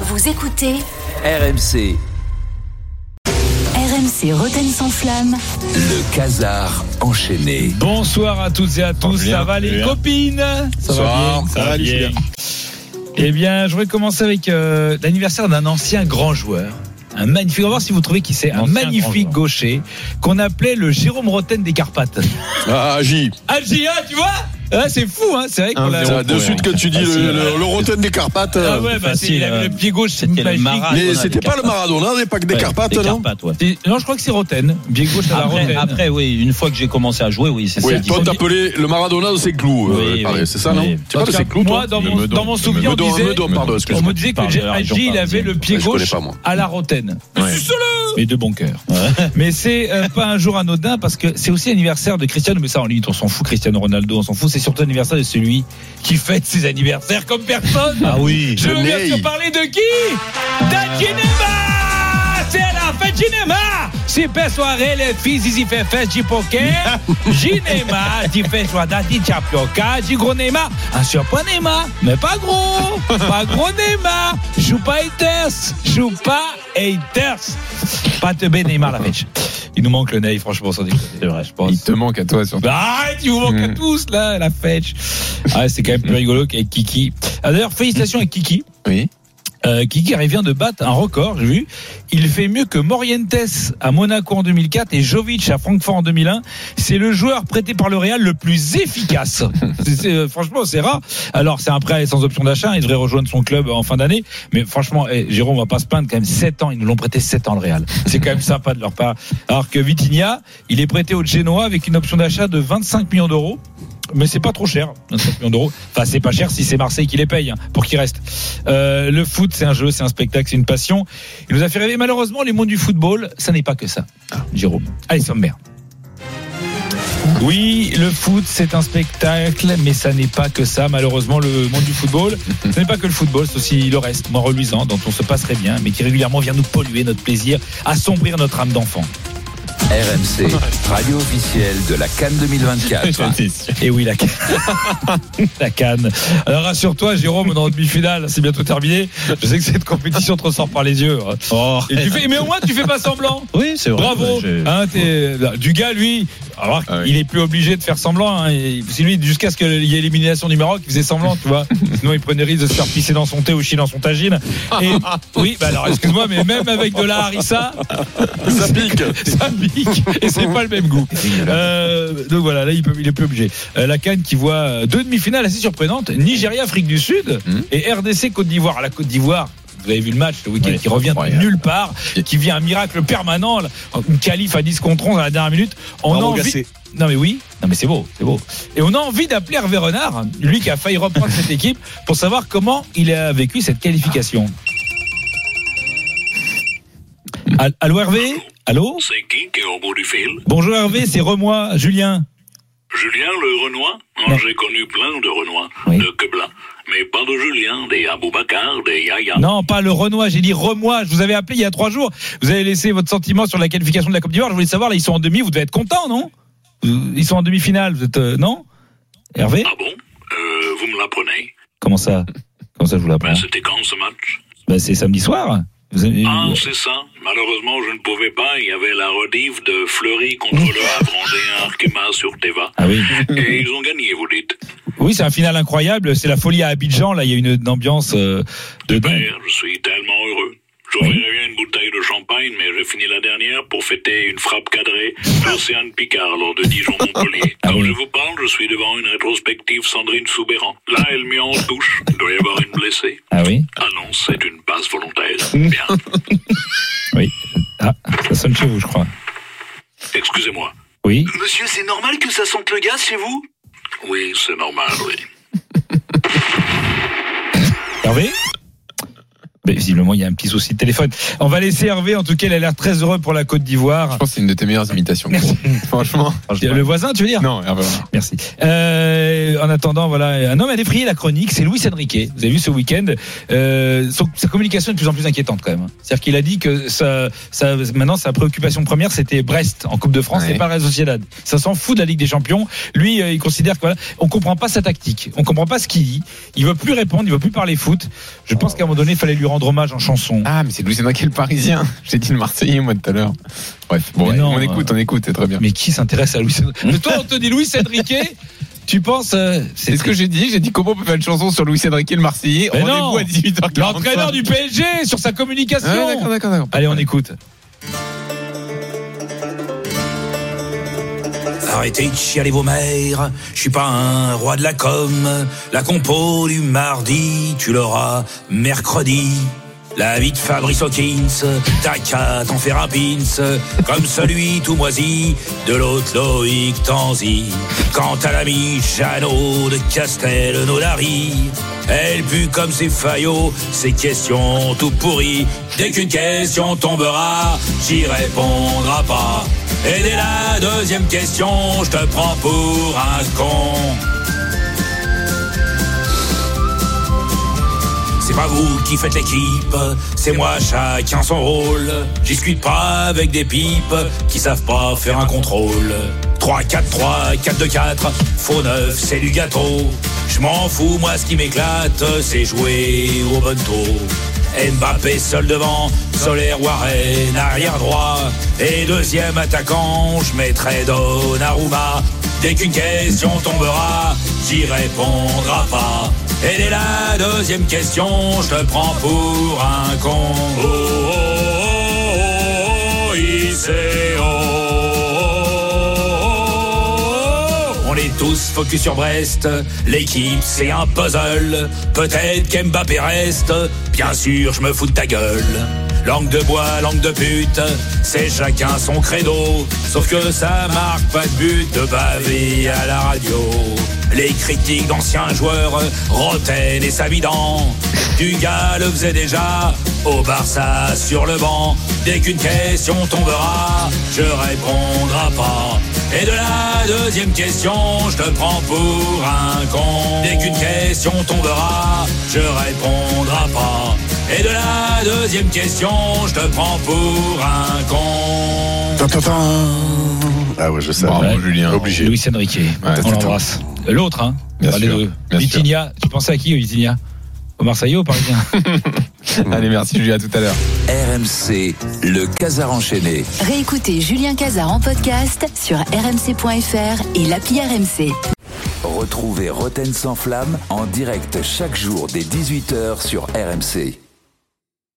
Vous écoutez RMC, RMC Roten sans flamme. le casar enchaîné. Bonsoir à toutes et à tous, ça va les copines? Ça Bonsoir, va bien ça va, bien. Eh bien, je voudrais commencer avec euh, l'anniversaire d'un ancien grand joueur. Un magnifique, on va voir si vous trouvez qui c'est. Un magnifique gaucher qu'on appelait le Jérôme Roten des Carpates. Ah, J. Ah, Gia, tu vois? Ah, C'est fou, hein C'est vrai qu'on l'a. Ça, de suite que tu dis le, Facile. le, le Rotten des Carpates. Ah euh, ouais, bah, facile, avait euh, le pied gauche, c'était le. Marat. mais Maradona c'était pas le. Maradona, des pas que des Ouais, Carpates, des non Carpates, ouais. Non, je crois que c'est Roten. Pied gauche à la Après, Roten. après, oui, une fois que j'ai commencé à jouer, oui, c'est Oui, ça. toi t'appelais le Maradona de ses clous, euh, Oui, pareil, oui. c'est ça, non. Tu pas de ses clous, Moi, dans mon, dans mon Le souvenir, on me disait que Hadji, il avait le pied gauche pas, moi. à la Roten. Ouais. Mais de bon cœur. Mais c'est euh, pas un jour anodin parce que c'est aussi l'anniversaire de Cristiano. Mais ça, en limite, on s'en fout. Cristiano Ronaldo, on s'en fout. C'est surtout l'anniversaire de celui qui fête ses anniversaires comme personne. Ah oui. Je veux bien sûr parler de qui? D'Aginema C'est la fête Ginema Si per soirée, les filles, ils y fait fête du poker. Ginema, tu fais soit d'Adi Chapioca, du gros Neymar. Un surpoids Neymar, mais pas gros. Pas gros Neymar. Joue pas haters. Joue pas haters. Pas te bé Neymar la fête. Il nous manque le Ney, franchement, sans déconner. C'est vrai, je pense. Il te manque à toi surtout. Arrête, ils vous manquent à Mm. tous, là, la fetch. Ah, c'est quand même plus rigolo qu'avec Kiki. Ah, D'ailleurs, félicitations à Kiki. Oui. Euh, Kiki vient de battre un record, j'ai vu. Il fait mieux que Morientes à Monaco en 2004 et Jovic à Francfort en 2001. C'est le joueur prêté par le Real le plus efficace. Euh, franchement, c'est rare. Alors, c'est un prêt sans option d'achat. Il devrait rejoindre son club en fin d'année. Mais franchement, eh, Jérôme, on va pas se plaindre. Quand même, 7 ans. Ils nous l'ont prêté 7 ans, le Real. C'est quand même sympa de leur part. Alors que Vitinha, il est prêté au Genoa avec une option d'achat de 25 millions d'euros. Mais c'est pas trop cher, 25 millions d'euros. Enfin, c'est pas cher si c'est Marseille qui les paye hein, pour qu'ils restent. Euh, le foot, c'est un jeu, c'est un spectacle, c'est une passion. Il nous a fait rêver. Malheureusement, les mondes du football, ça n'est pas que ça. Jérôme. Allez, sommaire. Oui, le foot, c'est un spectacle, mais ça n'est pas que ça. Malheureusement, le monde du football, ce n'est pas que le football, c'est aussi le reste, moins reluisant, dont on se passerait bien, mais qui régulièrement vient nous polluer notre plaisir, assombrir notre âme d'enfant. RMC, radio officielle de la Cannes 2024. Et oui, la canne. la canne. Alors rassure-toi, Jérôme, dans notre demi-finale, c'est bientôt terminé. Je sais que cette compétition te ressort par les yeux. Oh. Et tu fais, mais au moins, tu fais pas semblant. Oui, c'est vrai. Bravo. Hein, du gars, lui, alors Ah oui. il est plus obligé de faire semblant. Hein, c'est lui, jusqu'à ce qu'il y ait l'élimination du Maroc, il faisait semblant, tu vois. Sinon, il prenait risque de se faire pisser dans son thé ou chier dans son tagine. Et oui, bah alors, excuse-moi, mais même avec de la harissa, Ça pique. ça pique et c'est pas le même goût. Euh, donc voilà, là il, peut, il est plus obligé. Euh, la Cannes qui voit deux demi-finales assez surprenantes Nigeria, Afrique du Sud Mhm. et RDC, Côte d'Ivoire. La Côte d'Ivoire. Vous avez vu le match le week-end Oui, qui revient de nulle part, qui vient un miracle permanent, une qualif à 10 contre 11 à la dernière minute. On a envie... Gassé. Non mais oui, non mais c'est beau, c'est beau. Et on a envie d'appeler Hervé Renard, lui qui a failli reprendre cette équipe, pour savoir comment il a vécu cette qualification. Al- Allô Hervé? Allô? C'est qui qui est au bout du fil? Bonjour Hervé, c'est Remois, Julien. Julien le Renoir Non. J'ai connu plein de Renois, Oui. de Quebla, mais pas de Julien, des Aboubacar, des Yaya. Non, pas le Renoir, j'ai dit Remois. Je vous avais appelé il y a trois jours. Vous avez laissé votre sentiment sur la qualification de la Coupe d'Ivoire. Je voulais savoir, là, ils sont en demi, vous devez être content, non? Ils sont en demi-finale, vous êtes. euh, non? Hervé? Ah bon? Euh, Vous me l'apprenez Comment ça? Comment ça, je vous l'apprends? Ben, C'était quand ce match? Bah, C'est samedi soir. Avez- Ah, c'est ça. Malheureusement, je ne pouvais pas. Il y avait la rediff de Fleury contre le Havre en Arkema sur Teva. Ah oui. Et ils ont gagné, vous dites. Oui, c'est un final incroyable. C'est la folie à Abidjan. Là, il y a une, une ambiance euh, de dingue. Je suis tellement J'ouvrirais bien une bouteille de champagne, mais j'ai fini la dernière pour fêter une frappe cadrée d'Océane Picard lors de Dijon-Montpellier. Ah Comme oui. je vous parle, je suis devant une rétrospective Sandrine Soubéran. Là, elle met en touche. Il doit y avoir une blessée. Ah oui Ah non, c'est une passe volontaire. Bien. Oui. Ah, ça sonne chez vous, je crois. Excusez-moi. Oui. Monsieur, c'est normal que ça sente le gaz chez vous? Oui, c'est normal, oui. Hervé? Mais visiblement, il y a un petit souci de téléphone. On va laisser Hervé. En tout cas, il a l'air très heureux pour la Côte d'Ivoire. Je pense que c'est une de tes meilleures imitations. Franchement. Le voisin, tu veux dire? Non, Hervé. Merci. Euh, en attendant, voilà, un homme a défrayé la chronique, c'est Luis Enrique. Vous avez vu ce week-end euh, Sa communication est de plus en plus inquiétante quand même. C'est-à-dire qu'il a dit que maintenant sa préoccupation première c'était Brest en Coupe de France Ouais. et pas Real Sociedad. Ça s'en fout de la Ligue des Champions. Lui, euh, il considère que voilà, on comprend pas sa tactique, on comprend pas ce qu'il dit. Il veut plus répondre, il veut plus parler foot. Je pense qu'à un moment donné, il fallait lui rendre rendre hommage en chanson. Ah, mais c'est Luis Enrique le Parisien. J'ai dit le Marseillais, moi, tout à l'heure. Bref, bon, Mais ouais, non, on écoute, on écoute, c'est très bien. Mais qui s'intéresse à Enrique? Mais toi, on te dit Luis Enrique Tu penses euh, C'est ce que j'ai dit. J'ai dit comment on peut faire une chanson sur Luis Enrique le Marseillais. Rendez-vous non. à 18h45. L'entraîneur du PSG sur sa communication. Ah, d'accord, d'accord, d'accord. Allez, on écoute. Arrêtez de chialer vos mères, je suis pas un roi de la com. La compo du mardi, tu l'auras mercredi. La vie de Fabrice Hawkins, t'as qu'à t'en faire un pins, comme celui tout moisi de l'autre Loïc Tanzi. Quant à l'ami Jeannot de Castelnaudary, elle pue comme ses faillots, ses questions tout pourries. Dès qu'une question tombera, j'y répondrai pas. Et dès la deuxième question, je te prends pour un con. C'est pas vous qui faites l'équipe, c'est moi chacun son rôle. J'y discute pas avec des pipes qui savent pas faire un contrôle. 3, 4, 3, 4, 2, 4, faux 9, c'est du gâteau. Je m'en fous, moi ce qui m'éclate, c'est jouer au bon taux. Mbappé seul devant, Solaire Warren arrière droit et deuxième attaquant, je mettrai Donnarumma. Dès qu'une question tombera, j'y répondrai pas. Et dès la deuxième question, je te prends pour un con. Oh, oh, oh, oh, oh, oh, oh. On est tous focus sur Brest, l'équipe c'est un puzzle. Peut-être qu'Mbappé reste, bien sûr je me fous de ta gueule. Langue de bois, langue de pute, c'est chacun son credo. Sauf que ça marque pas de but de baver à la radio. Les critiques d'anciens joueurs, Roten et Savidan. Du gars le faisait déjà au Barça sur le banc. Dès qu'une question tombera, je répondrai pas. Et de la deuxième question, je te prends pour un con. Dès qu'une question tombera, je répondrai pas. Et de la deuxième question, je te prends pour un con. Ah ouais, je sais. Bravo, Ouais. Julien. Obligé. Luis Enrique. Ouais, on l'embrasse. L'autre, hein Bien les deux. bien Vitinha. Tu pensais à qui, Vitinha? Au Marseillais ou au Parisien Allez, merci Julien, à tout à l'heure. RMC, le Casar enchaîné. Réécoutez Julien Cazard en podcast sur rmc.fr et l'appli RMC. Retrouvez Roten sans flamme en direct chaque jour dès 18h sur RMC.